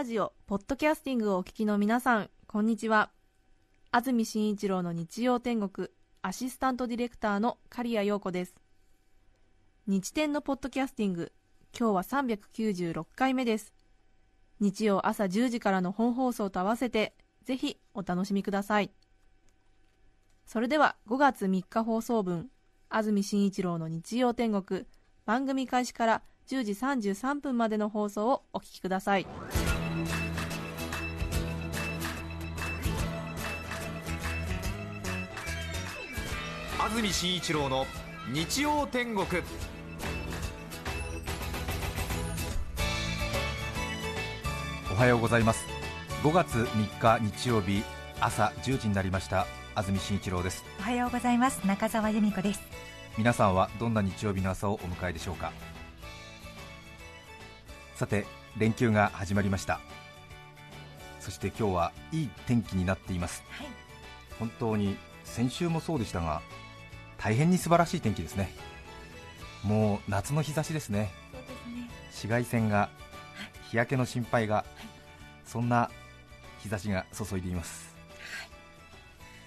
ラジオポッドキャスティングをお聞きの皆さんこんにちは。安住紳一郎の日曜天国アシスタントディレクターの刈谷陽子です。日天のポッドキャスティング今日は396回目です。日曜朝10時からの本放送と合わせてぜひお楽しみください。それでは5月3日放送分安住紳一郎の日曜天国番組開始から10時33分までの放送をお聞きください。安住紳一郎の日曜天国。おはようございます。5月3日日曜日朝10時になりました安住紳一郎です。おはようございます。中澤由美子です。皆さんはどんな日曜日の朝をお迎えでしょうか？さて連休が始まりました。そして今日はいい天気になっています。はい。本当に先週もそうでしたが大変に素晴らしい天気ですね。もう夏の日差しですね。ね。紫外線が日焼けの心配がそんな日差しが注いでいます。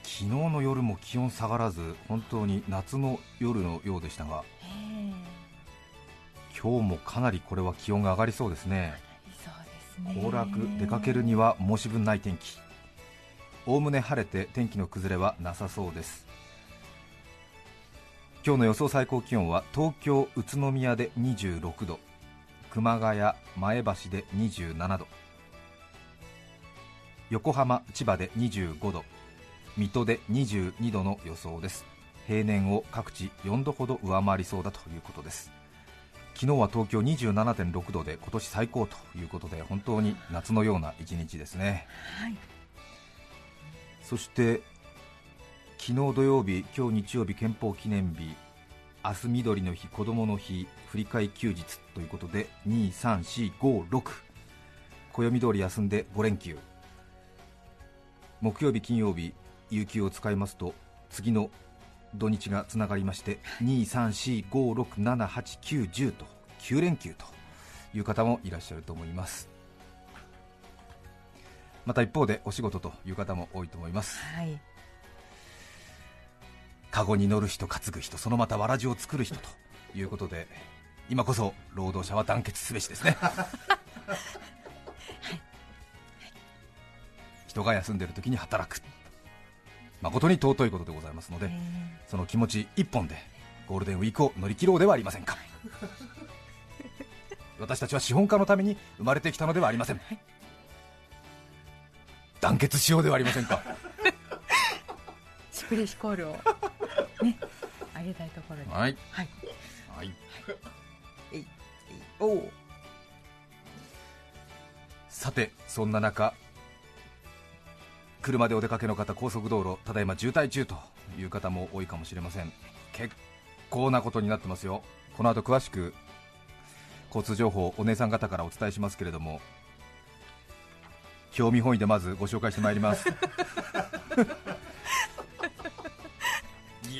昨日の夜も気温下がらず本当に夏の夜のようでしたがえ今日もかなりこれは気温が上がりそうですね。えそうですね。行楽出かけるには申し分ない天気。おおむね晴れて天気の崩れはなさそうです今日の予想最高気温は東京宇都宮で26度熊谷前橋で27度横浜千葉で25度水戸で22度の予想です。平年を各地4度ほど上回りそうだということです。昨日は東京27.6度で今年最高ということで本当に夏のような一日ですね。はい。そして昨日土曜日、今日日曜日、憲法記念日、明日緑の日、子どもの日、振り替え休日ということで2、3、4、5、6暦通り休んで5連休。木曜日、金曜日、有給を使いますと次の土日がつながりまして2、3、4、5、6、7、8、9、10と9連休という方もいらっしゃると思います。また一方でお仕事という方も多いと思います。はい。カゴに乗る人担ぐ人そのまたわらじを作る人ということで今こそ労働者は団結すべしですね。人が休んでいる時に働く。誠に尊いことでございますのでえその気持ち一本でゴールデンウィークを乗り切ろうではありませんか。私たちは資本家のために生まれてきたのではありません。団結しようではありませんか。えシュプレヒコールをねあげたいところで。はい。はい。はい。えいおう。さてそんな中車でお出かけの方高速道路ただいま渋滞中という方も多いかもしれません。結構なことになってますよ。この後詳しく交通情報お姉さん方からお伝えしますけれども興味本位でまずご紹介してまいります。い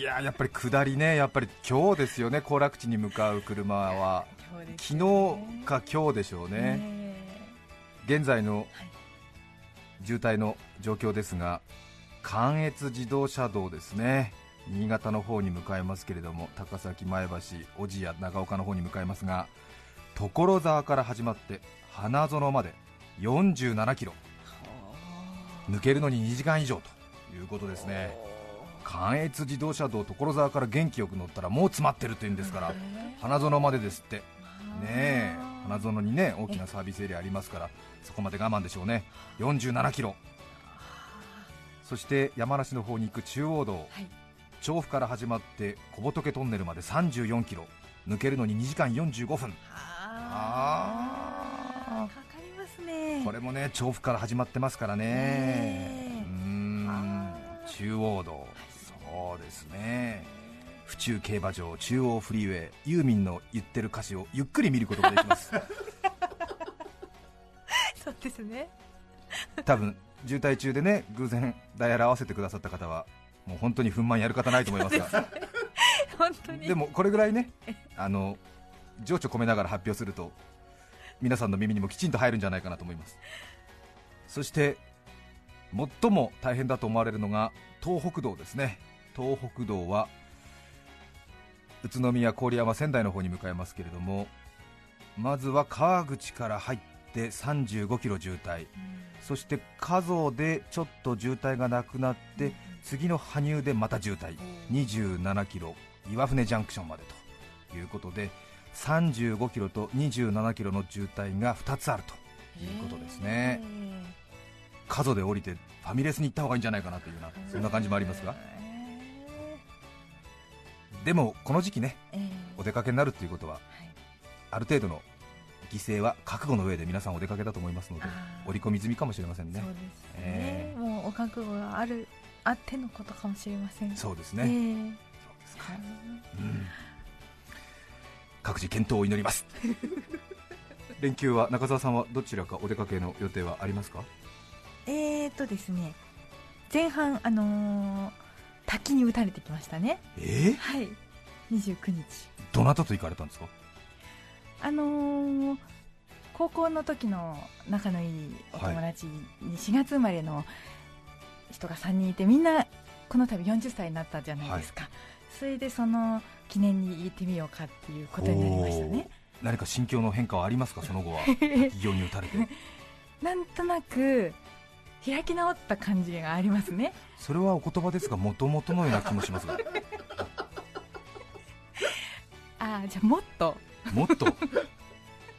やーやっぱり下りねやっぱり今日ですよね行楽地に向かう車は。今日です昨日か今日でしょうね、ね現在の渋滞の状況ですが、関越自動車道ですね、新潟の方に向かいますけれども、高崎、前橋、小千谷、長岡の方に向かいますが、所沢から始まって花園まで47キロ、抜けるのに2時間以上ということですね。関越自動車道所沢から元気よく乗ったらもう詰まってるというんですから、花園までですって。ねえ花園にね大きなサービスエリアありますからそこまで我慢でしょうね。47キロ。そして山梨の方に行く中央道、はい。調布から始まって小仏トンネルまで34キロ。抜けるのに2時間45分。あかかりますね。これもね調布から始まってますからね。ね中央道そうですね。府中競馬場中央フリーウェイユーミンの言ってる歌詞をゆっくり見ることができます。そうですね。多分渋滞中でね偶然ダイヤル合わせてくださった方はもう本当に憤懣やる方ないと思いますが。本当に。でもこれぐらいねあの情緒込めながら発表すると皆さんの耳にもきちんと入るんじゃないかなと思います。そして最も大変だと思われるのが東北道ですね東北道は宇都宮、郡山、仙台の方に向かいますけれどもまずは川口から入って35キロ渋滞。そして加須でちょっと渋滞がなくなって次の羽生でまた渋滞。27キロ。岩船ジャンクションまでということで35キロと27キロの渋滞が2つあるということですね。加須で降りてファミレスに行った方がいいんじゃないかなというようなそんな感じもありますがでもこの時期ねえーお出かけになるということははい。ある程度の犠牲は覚悟の上で皆さんお出かけだと思いますので織り込み済みかもしれませんね。そうですね、えもうお覚悟があるあってのことかもしれません。そうですね、えーそうですか。うん。各自健闘を祈ります。連休は中澤さんはどちらかお出かけの予定はありますか？えーとですね。前半あのー滝に打たれてきましたね。え？ー、はい。29日。どなたと行かれたんですか？あのー高校の時の仲のいいお友達に4月生まれの人が3人いてみんなこの度40歳になったじゃないですか、それでその記念に行ってみようかっていうことになりましたね。何か心境の変化はありますか？その後は。企業に打たれて。なんとなく開き直った感じがありますね。それはお言葉ですがもともとのような気もしますが。ああじゃあもっと。もっと？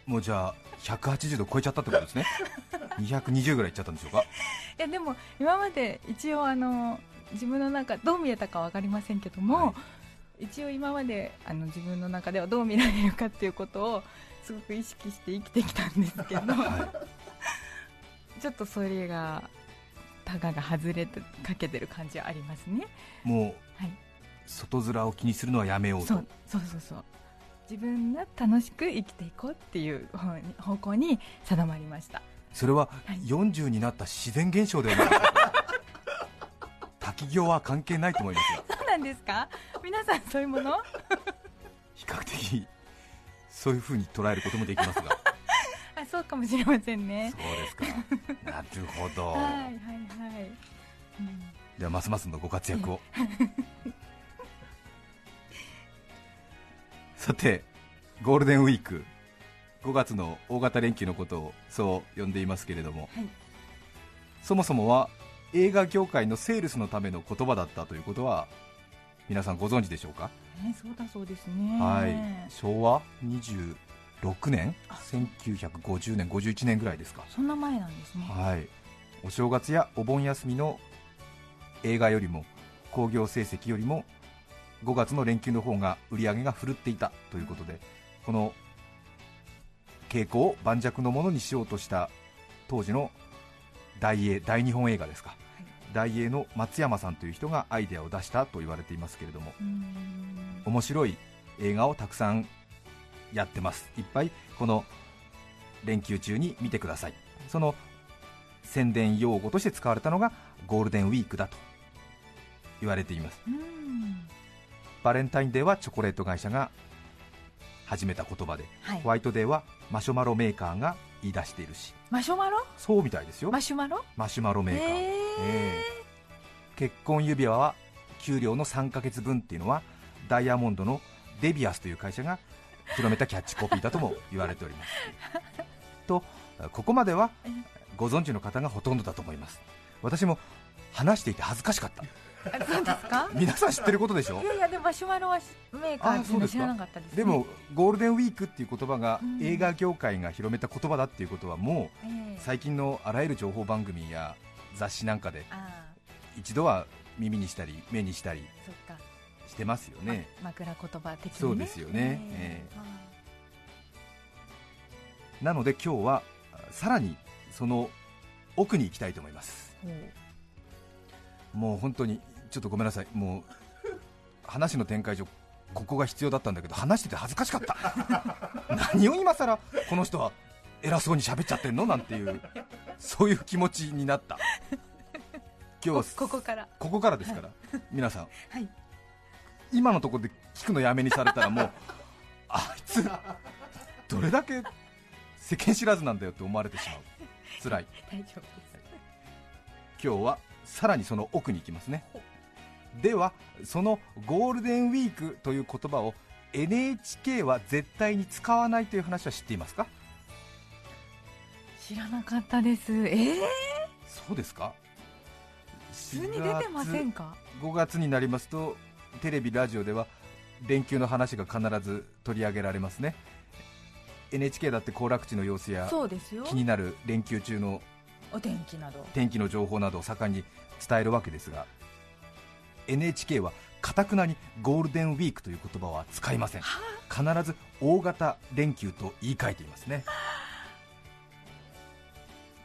もうじゃあ180度超えちゃったってことですね。220ぐらいいっちゃったんでしょうか？いやでも今まで一応あの自分の中どう見えたか分かりませんけども、はい。一応今まであの自分の中ではどう見られるかっていうことをすごく意識して生きてきたんですけど、はちょっとそれがタガが外れてかけてる感じはありますね。いもうはい。外面を気にするのはやめようと。そうそうそうそう。自分が楽しく生きていこうっていう方向に定まりました。それははい。40になった自然現象ではない。滝行は関係ないと思いますがそうなんですか？皆さんそういうもの？比較的そういう風に捉えることもできますがかもしれませんね。そうですか。なるほど、はいはいはい、うん。ではますますのご活躍を。さてゴールデンウィーク。5月の大型連休のことをそう呼んでいますけれども、はい。そもそもは映画業界のセールスのための言葉だったということは皆さんご存知でしょうか、ね、そうだそうですね。はい。昭和26年？1950年？51年ぐらいですか。そんな前なんですね。はい、お正月やお盆休みの映画よりも興行成績よりも5月の連休の方が売り上げが振るっていたということでこの傾向を盤石のものにしようとした当時の大英大日本映画ですか、大英の松山さんという人がアイデアを出したと言われていますけれども面白い映画をたくさんやってます。いっぱいこの連休中に見てください。その宣伝用語として使われたのがゴールデンウィークだと言われています。バレンタインデーはチョコレート会社が始めた言葉で、はい。ホワイトデーはマシュマロメーカーが言い出しているし。マシュマロ？そうみたいですよ。マシュマロ？マシュマロメーカー、ええ。結婚指輪は給料の3ヶ月分っていうのはダイヤモンドのデビアスという会社が広めたキャッチコピーだとも言われております。とここまではご存知の方がほとんどだと思います。私も話していて恥ずかしかった。そうですか？皆さん知ってることでしょ？いやいやでもマシュマロはメーカーっていうの知らなかったです、ね、でもゴールデンウィークっていう言葉がうん。映画業界が広めた言葉だっていうことはもうええ。最近のあらゆる情報番組や雑誌なんかであ一度は耳にしたり目にしたりしてますよね、ま枕言葉的にね。そうですよね。ええ。なので今日はさらにその奥に行きたいと思います。えもう本当にちょっとごめんなさい。もう話の展開上ここが必要だったんだけど話してて恥ずかしかった。何を今さらこの人は偉そうに喋っちゃってんの？なんていうそういう気持ちになった。今日はこここから。ここからですから、皆さん。はい今のところで聞くのやめにされたらもう あいつどれだけ世間知らずなんだよって思われてしまう。辛い。大丈夫です。今日はさらにその奥に行きますね。ではそのゴールデンウィークという言葉を NHK は絶対に使わないという話は知っていますか？知らなかったです。ええそうですか？普通に出てませんか？5月になりますとテレビラジオでは連休の話が必ず取り上げられますね。NHK だって行楽地の様子やそうですよ。気になる連休中のお天気など。天気の情報などを盛んに伝えるわけですが NHK はかたくなにゴールデンウィークという言葉は使いません。必ず大型連休と言い換えていますね。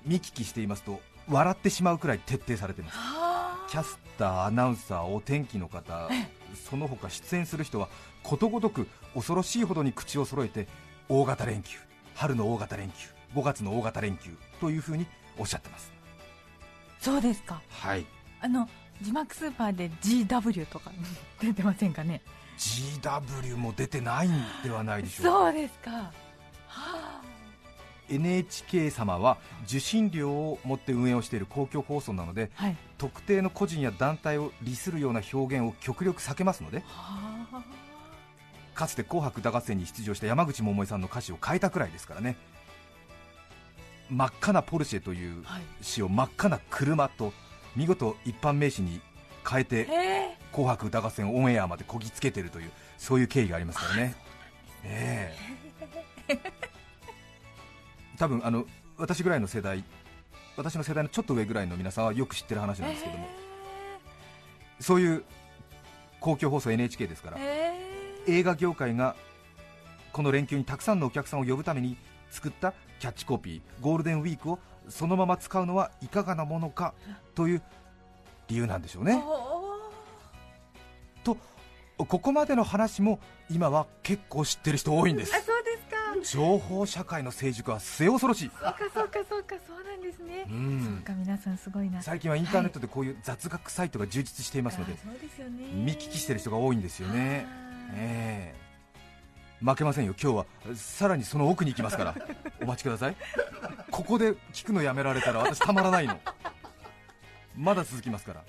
見聞きしていますと笑ってしまうくらい徹底されています。はキャスター、アナウンサー、お天気の方その他出演する人はことごとく恐ろしいほどに口を揃えて大型連休春の大型連休5月の大型連休というふうにおっしゃってます。そうですか。はい。あの字幕スーパーで GW とか 出てませんかね。GW も出てないんではないでしょうか。そうですか。はあ NHK 様は受信料を持って運営をしている公共放送なのではい。特定の個人や団体を利するような表現を極力避けますのではあ。かつて「紅白歌合戦」に出場した山口百恵さんの歌詞を変えたくらいですからね。真っ赤なポルシェというはい。詩を真っ赤な車と見事一般名詞に変えてえ「紅白歌合戦」オンエアまでこぎつけてるというそういう経緯がありますからね。ええ多分あの私ぐらいの世代私の世代のちょっと上ぐらいの皆さんはよく知ってる話なんですけども、そういう公共放送 NHK ですから、え映画業界がこの連休にたくさんのお客さんを呼ぶために作ったキャッチコピーゴールデンウィークをそのまま使うのはいかがなものかという理由なんでしょうーね。おとここまでの話も今は結構知ってる人多いんです。ーあそう情報社会の成熟は末恐ろしい。そうかそうかそうかそうなんですね。うそんうか皆さんすごいな。最近はインターネットでこういう雑学サイトが充実していますのであそうですよね。見聞きしてる人が多いんですよね。ええ。負けませんよ、今日は。さらにその奥に行きますから、お待ちください、ここで聞くのやめられたら私、たまらないの、まだ続きますから、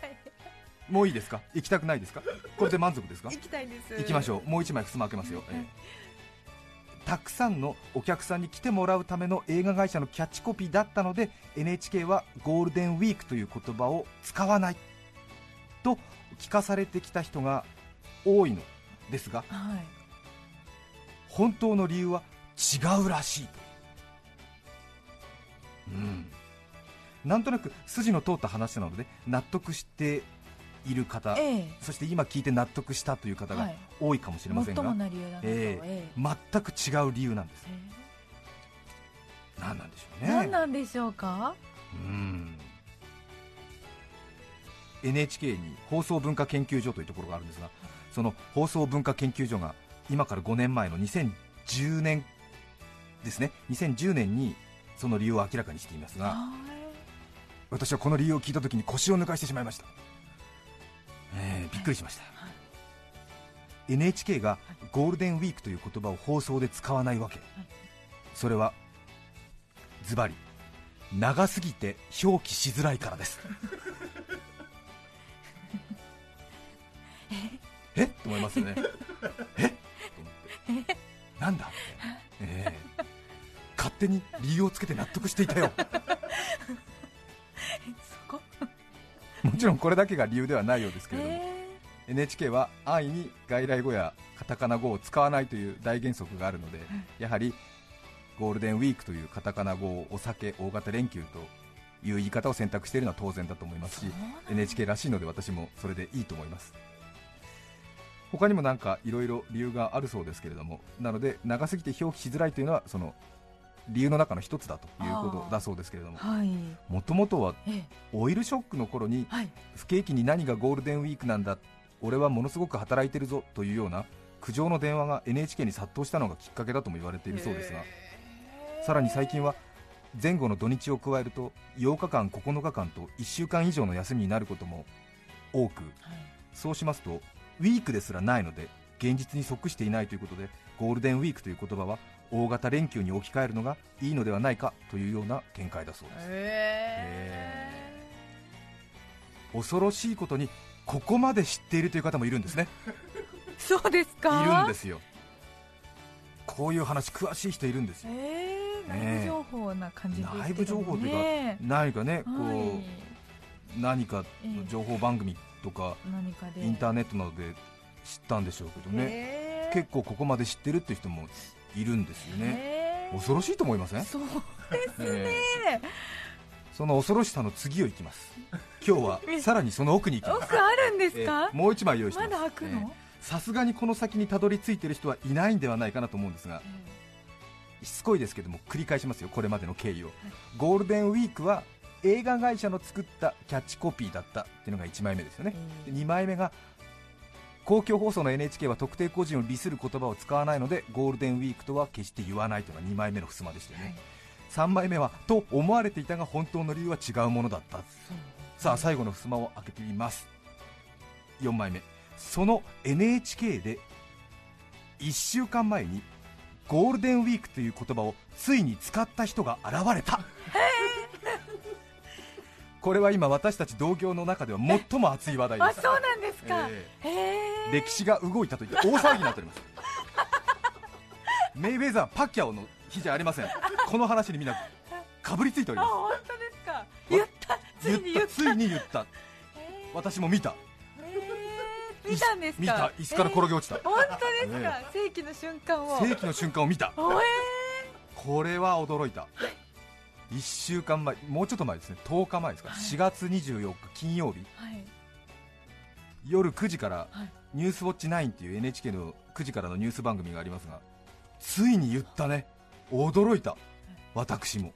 もういいですか、行きたくないですか、これで満足ですか、行きたいです。行きましょう、もう一枚、襖開けますよ、ええたくさんのお客さんに来てもらうための映画会社のキャッチコピーだったので、NHK はゴールデンウィークという言葉を使わないと聞かされてきた人が多いのですが、はい。本当の理由は違うらしい。と、うん、なんとなく筋の通った話なので納得している方、えそして今聞いて納得したという方がはい。多いかもしれませんが、最もな理由だなと、ええ。全く違う理由なんです。え何なんでしょうね。何なんでしょうか？うん。NHK に放送文化研究所というところがあるんですがその放送文化研究所が今から5年前の2010年ですね。2010年にその理由を明らかにしていますがは私はこの理由を聞いた時に腰を抜かしてしまいました、えーびっくりしました、NHK がゴールデンウィークという言葉を放送で使わないわけ。それはズバリ長すぎて表記しづらいからです。え？と思いますよね。え？と思って。なんだ？って、ええ勝手に理由をつけて納得していたよ もちろんこれだけが理由ではないようですけれども、え NHK は安易に外来語やカタカナ語を使わないという大原則があるので、やはりゴールデンウィークというカタカナ語をお酒、大型連休という言い方を選択しているのは当然だと思いますし NHK らしいので私もそれでいいと思います。他にもなんかいろいろ理由があるそうですけれどもなので長すぎて表記しづらいというのはその理由の中の一つだということだそうですけれどもはい。もともとはええ。オイルショックの頃にはい。不景気に何がゴールデンウィークなんだ俺はものすごく働いてるぞというような苦情の電話が NHK に殺到したのがきっかけだとも言われているそうですがさらに最近は前後の土日を加えると8日間9日間と1週間以上の休みになることも多くそうしますとウィークですらないので現実に即していないということでゴールデンウィークという言葉は大型連休に置き換えるのがいいのではないかというような見解だそうです。恐ろしいことにここまで知っているという方もいるんですね。そうですか？いるんですよ。こういう話詳しい人いるんですよ。えー、内部情報な感じね。内部情報というか何かねこう、はい何かの情報番組とかインターネットなどで知ったんでしょうけどね、ね結構ここまで知ってるっていう人もいるんですよね、ね恐ろしいと思いません、そうええその恐ろしさの次をいきます。今日は さらにその奥に行きます。奥あるんですえか？え、もう一枚用意してまますだ開くの、さすがにこの先にたどり着いてる人はいないんではないかなと思うんですがしつこいですけども繰り返しますよこれまでの経緯を、ゴールデンウィークは映画会社の作ったキャッチコピーだったっていうのが1枚目ですよね、で2枚目が公共放送の NHK は特定個人を利する言葉を使わないのでゴールデンウィークとは決して言わないというのが2枚目の襖でしたよね、3枚目はと思われていたが本当の理由は違うものだった。さあ最後の襖を開けてみます。4枚目。その NHK で1週間前にゴールデンウィークという言葉をついに使った人が現れたこれは今私たち同業の中では最も熱い話題であすそうなんですか、えへえ。歴史が動いたと言って大騒ぎになっております。メイウェザーパッキャオの日じゃありません。この話にみんなかぶりついておりまあ本当ですか。言ったつすいに言った。ついに言った。私も見た。へー見たんですか。見た。椅子から転げ落ちた、本当ですか、世紀の瞬間を。世紀の瞬間を見た。これは驚いた、1週間前もうちょっと前ですね。10日前ですか、4月24日金曜日。ーはい。夜9時からはい「ニュースウォッチ9」っていう NHK の9時からのニュース番組がありますがついに言ったね。驚いた。私も。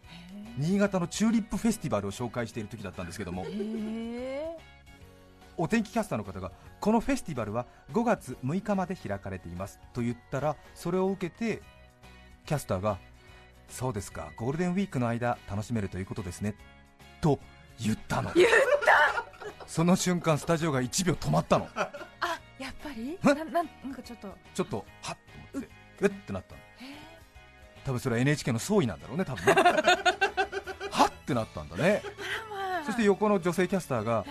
新潟のチューリップフェスティバルを紹介している時だったんですけども。お天気キャスターの方がこのフェスティバルは5月6日まで開かれていますと言ったらそれを受けてキャスターがそうですか。ゴールデンウィークの間楽しめるということですね。と言ったの。言っその瞬間スタジオが1秒止まったの。あやっぱり？え？ななんなんかちょっと。ちょっとはっと思って。うっ。ってなったの。多分それは NHK の総意なんだろうね多分ね。はっってなったんだね。まあ。そして横の女性キャスターが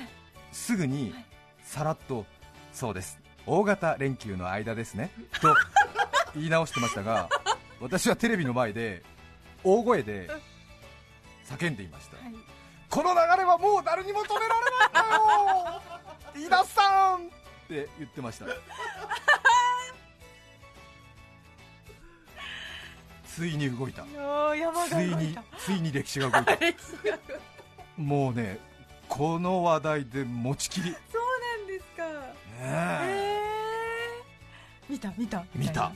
すぐにさらっとそうです。大型連休の間ですね。と言い直してましたが私はテレビの前で大声で叫んでいました。はい。この流れはもう誰にも止められないんだよ。飯田さんって言ってました。ついに動いた。ついについに歴史が動いた。もうねこの話題で持ちきり。ねそうなんですか。え。へえ見た見た。見た。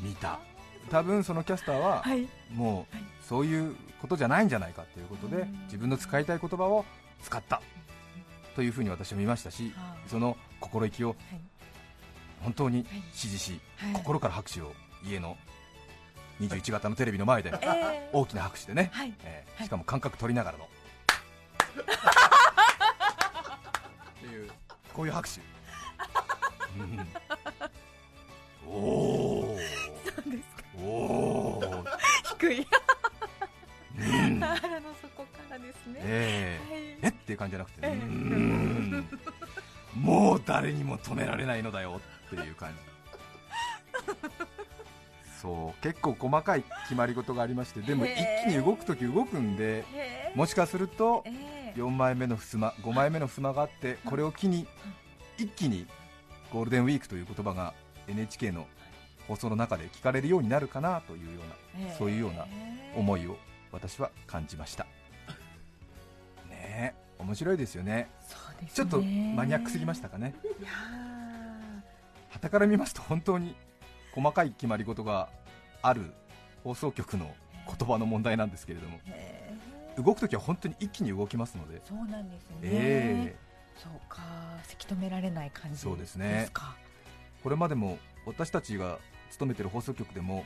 見た多分そのキャスターははい。もうはいそういうことじゃないんじゃないかということでうん。自分の使いたい言葉を使ったというふうに私は見ましたしはあ。その心意気をはい。本当にはい。支持しはい。心から拍手を家の21型のテレビの前でええ大きな拍手でね、はい。えしかも感覚取りながらの。っていうこういう拍手、うん、おー。そうですかおー。低い。うん。腹の底からですね。えはい。ーえ？っていう感じじゃなくて、ええ。うん。もう誰にも止められないのだよっていう感じ。そう。結構細かい決まり事がありましてでも一気に動くとき動くんでもしかするとええ。4枚目の襖5枚目の襖があってこれを機に一気にゴールデンウィークという言葉が NHK の放送の中で聞かれるようになるかなというようなそういうような思いを私は感じました。ねえ面白いですよね。ね。ちょっとマニアックすぎましたかね。いや傍から見ますと本当に細かい決まり事がある放送局の言葉の問題なんですけれどもへ動くときは本当に一気に動きますので、そうなんですね、えそうか。せき止められない感じそうですね。ですかーこれまでも私たちが勤めてる放送局でも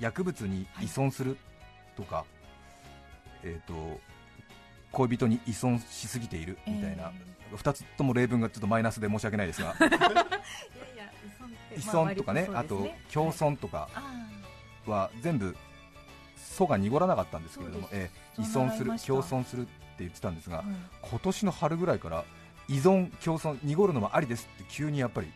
薬物に依存するとか、えー、と恋人に依存しすぎているみたいな、2つとも例文がちょっとマイナスで申し訳ないですが。依依存とかね,、あとま割そうですね。共存とかあは全部素が濁らなかったんですけれども、えー依存する共存するって言ってたんですが、ーうん今年の春ぐらいから依存共存濁るのもありですって急にやっぱり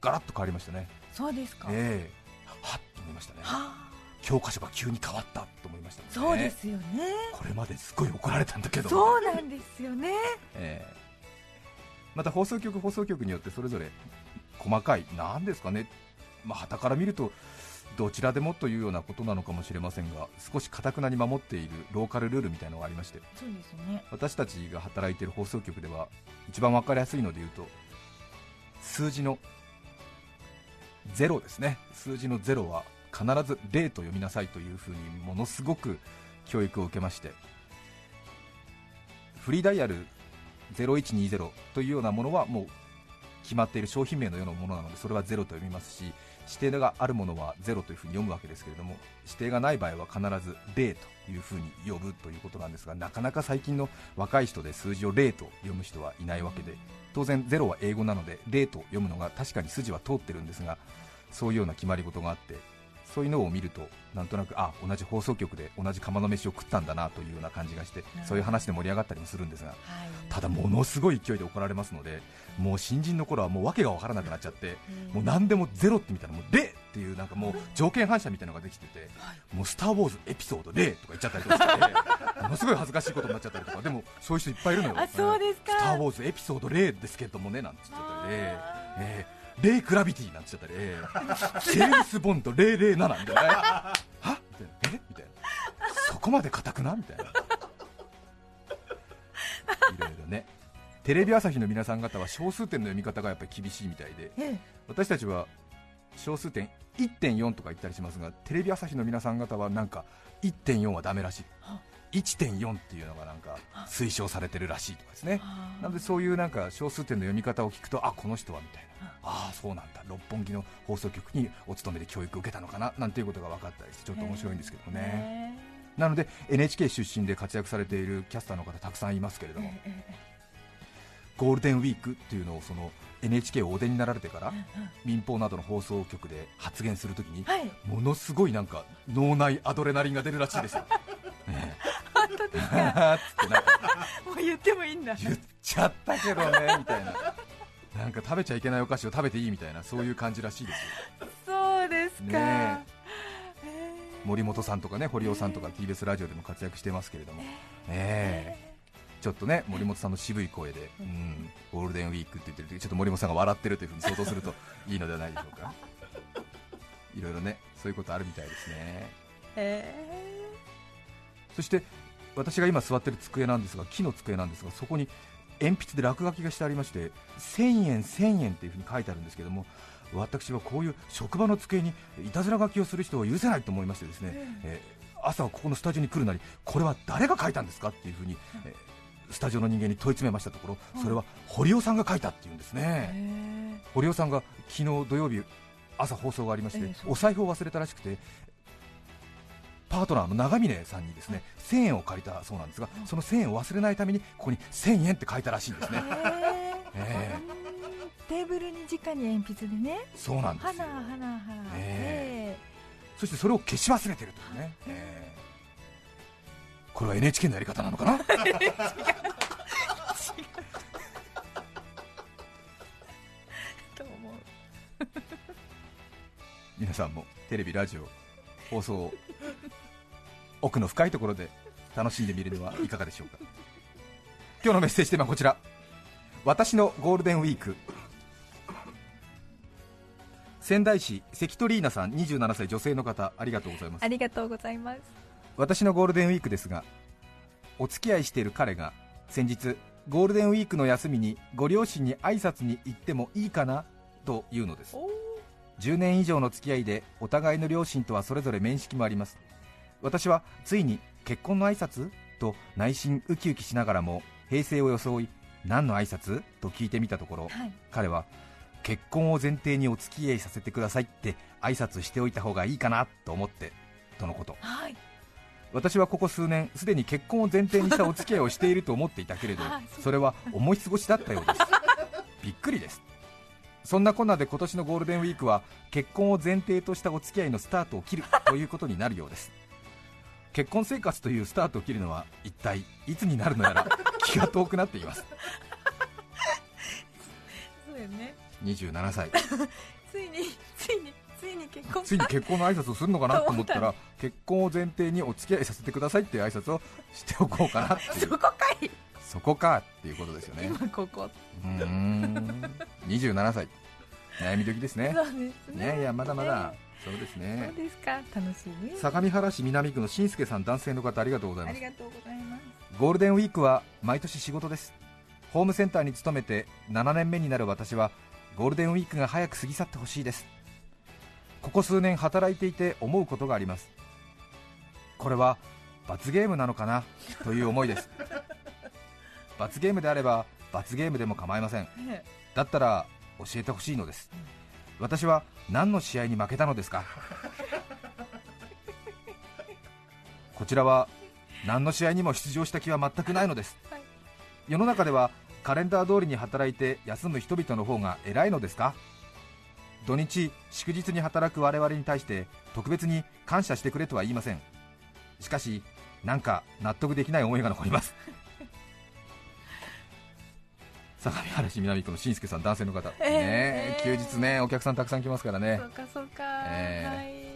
ガラッと変わりましたねそうですか、ええ。はっと思いましたね。はあ。教科書が急に変わったと思いましたね。そうですよね。これまですごい怒られたんだけど。そうなんですよね。ええ。また放送局放送局によってそれぞれ細かいなんですかね。まあ旗から見るとどちらでもというようなことなのかもしれませんが少しかたくなに守っているローカルルールみたいなのがありまして。そうですね。私たちが働いている放送局では一番分かりやすいので言うと数字の0ですね。数字の0は必ず0と読みなさいというふうにものすごく教育を受けまして。フリーダイヤル0120というようなものはもう決まっている商品名のようなものなのでそれは0と読みますし指定があるものは0というふうに読むわけですけれども指定がない場合は必ず0というふうに呼ぶということなんですがなかなか最近の若い人で数字を0と読む人はいないわけで当然0は英語なので0と読むのが確かに筋は通ってるんですがそういうような決まり事があってそういうのを見るとなんとなくあ同じ放送局で同じ釜の飯を食ったんだなというような感じがしてそういう話で盛り上がったりもするんですがはい。ただものすごい勢いで怒られますのでもう新人の頃はもう訳が分からなくなっちゃってもう何でもゼロって見たらもう0っていうなんかもう条件反射みたいなのができててもうスター・ウォーズエピソード0とか言っちゃったりとかしてものすごい恥ずかしいことになっちゃったりとかでもそういう人いっぱいいるのよあそうですかスター・ウォーズエピソード0ですけどもねなんて言っちゃったりえーえーレイ・グラビティなんて言っちゃったり、えージェームス・ボンド007みたいな。ね は？みたいな。え？みたいな。そこまで硬くな？みたいな。いろいろね。テレビ朝日の皆さん方は小数点の読み方がやっぱり厳しいみたいで。え私たちは小数点1.4とか言ったりしますがテレビ朝日の皆さん方はなんか1.4はダメらしい1.4っていうのがなんか推奨されてるらしいとかですね。なのでそういうなんか小数点の読み方を聞くとあこの人はみたいな。ああそうなんだ。六本木の放送局にお勤めで教育を受けたのかな？なんていうことが分かったりしてちょっと面白いんですけどもね。ねなので NHK 出身で活躍されているキャスターの方たくさんいますけれどもゴールデンウィークっていうのをその NHK をお出になられてから民放などの放送局で発言するときにはいものすごいなんか脳内アドレナリンが出るらしいですよ。ねえ本当ですか？もう言ってもいいんだ言っちゃったけどねみたいな。なんか食べちゃいけないお菓子を食べていいみたいなそういう感じらしいですよ。そうですか、ねえ。森本さんとかね堀尾さんとか TBS ラジオでも活躍してますけれども、ねえ。ちょっとね森本さんの渋い声で、うん、ゴールデンウィークって言ってる時ちょっと森本さんが笑ってるというふうに想像するといいのではないでしょうか。いろいろねそういうことあるみたいですね。え。そして私が今座ってる机なんですが木の机なんですがそこに鉛筆で落書きがしてありまして1000円1000円っていうふうに書いてあるんですけども私はこういう職場の机にいたずら書きをする人を許せないと思いましてですね、えー朝ここのスタジオに来るなりこれは誰が書いたんですかっていうふうに、えースタジオの人間に問い詰めましたところそれは堀尾さんが書いたっていうんですね、え堀尾さんが昨日土曜日朝放送がありまして、お財布を忘れたらしくてパートナーの長峰さんにですね1000円を借りたそうなんですがその1000円を忘れないためにここに1000円って書いたらしいんですね。えテーブルに直に鉛筆でね。そうなんですよ。花花花。えそしてそれを消し忘れてるというね、ええ。これは NHK のやり方なのかな？皆さんもテレビラジオ放送を奥の深いところで楽しんでみるのはいかがでしょうか。今日のメッセージテーマはこちら。私のゴールデンウィーク。仙台市関取リーナさん27歳女性の方ありがとうございます。ありがとうございます。私のゴールデンウィークですがお付き合いしている彼が先日ゴールデンウィークの休みにご両親に挨拶に行ってもいいかなというのです。お10年以上の付き合いでお互いの両親とはそれぞれ面識もあります私はついに結婚の挨拶と内心ウキウキしながらも平成を装い何の挨拶と聞いてみたところ、はい。彼は結婚を前提にお付き合いさせてくださいって挨拶しておいた方がいいかなと思ってとのこと。はい。私はここ数年すでに結婚を前提にしたお付き合いをしていると思っていたけれどそれは思い過ごしだったようです。びっくりです。そんなこんなで今年のゴールデンウィークは結婚を前提としたお付き合いのスタートを切るということになるようです結婚生活というスタートを切るのは一体いつになるのやら 気が遠くなっています。そうよね。27歳。ついについについに結婚ついに結婚の挨拶をするのかなと思ったとら結婚を前提にお付き合いさせてくださいっていう挨拶をしておこうかなっていそうこかい。そこかっていうことですよね。今ここ。うーん。27歳。悩み時ですね。そうですね。ねいやまだまだ。ねそうですそうねですか。楽しみ。相模原市南区のしんすけさん男性の方ありがとうございます。ありがとうございます。ゴールデンウィークは毎年仕事です。ホームセンターに勤めて7年目になる私はゴールデンウィークが早く過ぎ去ってほしいです。ここ数年働いていて思うことがあります。これは罰ゲームなのかな？という思いです。罰ゲームであれば罰ゲームでも構いません。え。だったら教えてほしいのです私は何の試合に負けたのですか？こちらは何の試合にも出場した気は全くないのです、はい。世の中ではカレンダー通りに働いて休む人々の方が偉いのですか？土日祝日に働く我々に対して特別に感謝してくれとは言いません。しかしなんか納得できない思いが残ります相模原市南区のしんすけさん男性の方、えーねえ休日ねお客さんたくさん来ますからね。そうかそうか、え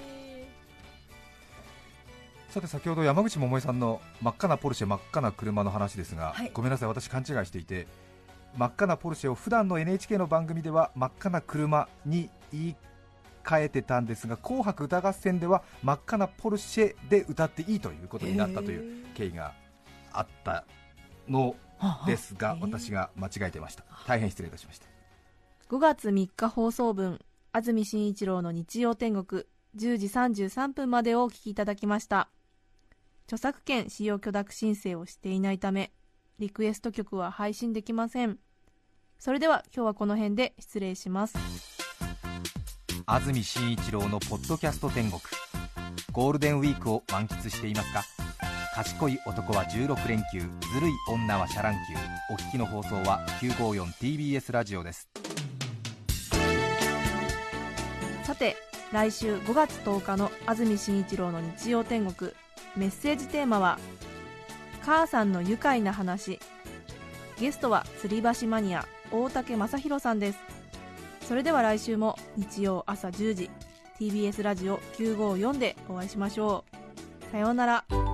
さて先ほど山口百恵さんの真っ赤なポルシェ真っ赤な車の話ですが、はい。ごめんなさい私勘違いしていて真っ赤なポルシェを普段の NHK の番組では真っ赤な車に言い換えてたんですが紅白歌合戦では真っ赤なポルシェで歌っていいということになったという経緯があったのはいですがえー。私が間違えてました。大変失礼いたしました。5月3日放送分安住紳一郎の日曜天国10時33分までをお聞きいただきました。著作権使用許諾申請をしていないためリクエスト曲は配信できません。それでは今日はこの辺で失礼します。安住紳一郎のポッドキャスト天国ゴールデンウィークを満喫していますか？賢い男は16連休ずるい女はシャラン級お聞きの放送は 954TBS ラジオです。さて来週5月10日の安住紳一郎の日曜天国。メッセージテーマは「母さんの愉快な話」ゲストは吊り橋マニア大竹正弘さんです。それでは来週も日曜朝10時 TBS ラジオ954でお会いしましょう。さようなら。